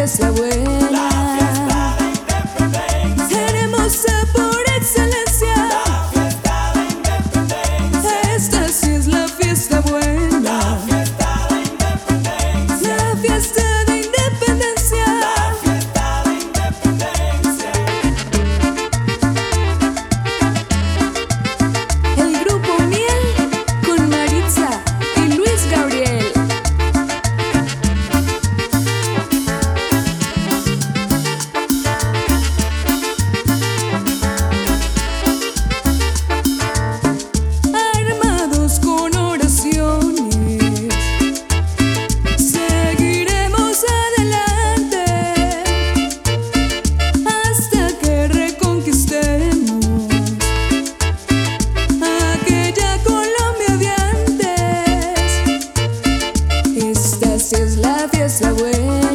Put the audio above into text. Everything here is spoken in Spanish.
fallece abuela. Seremos por excelencia. La fiesta de independencia. Esta sí es la fiesta buena. La fiesta de independencia. La fiesta la fiesta, güey.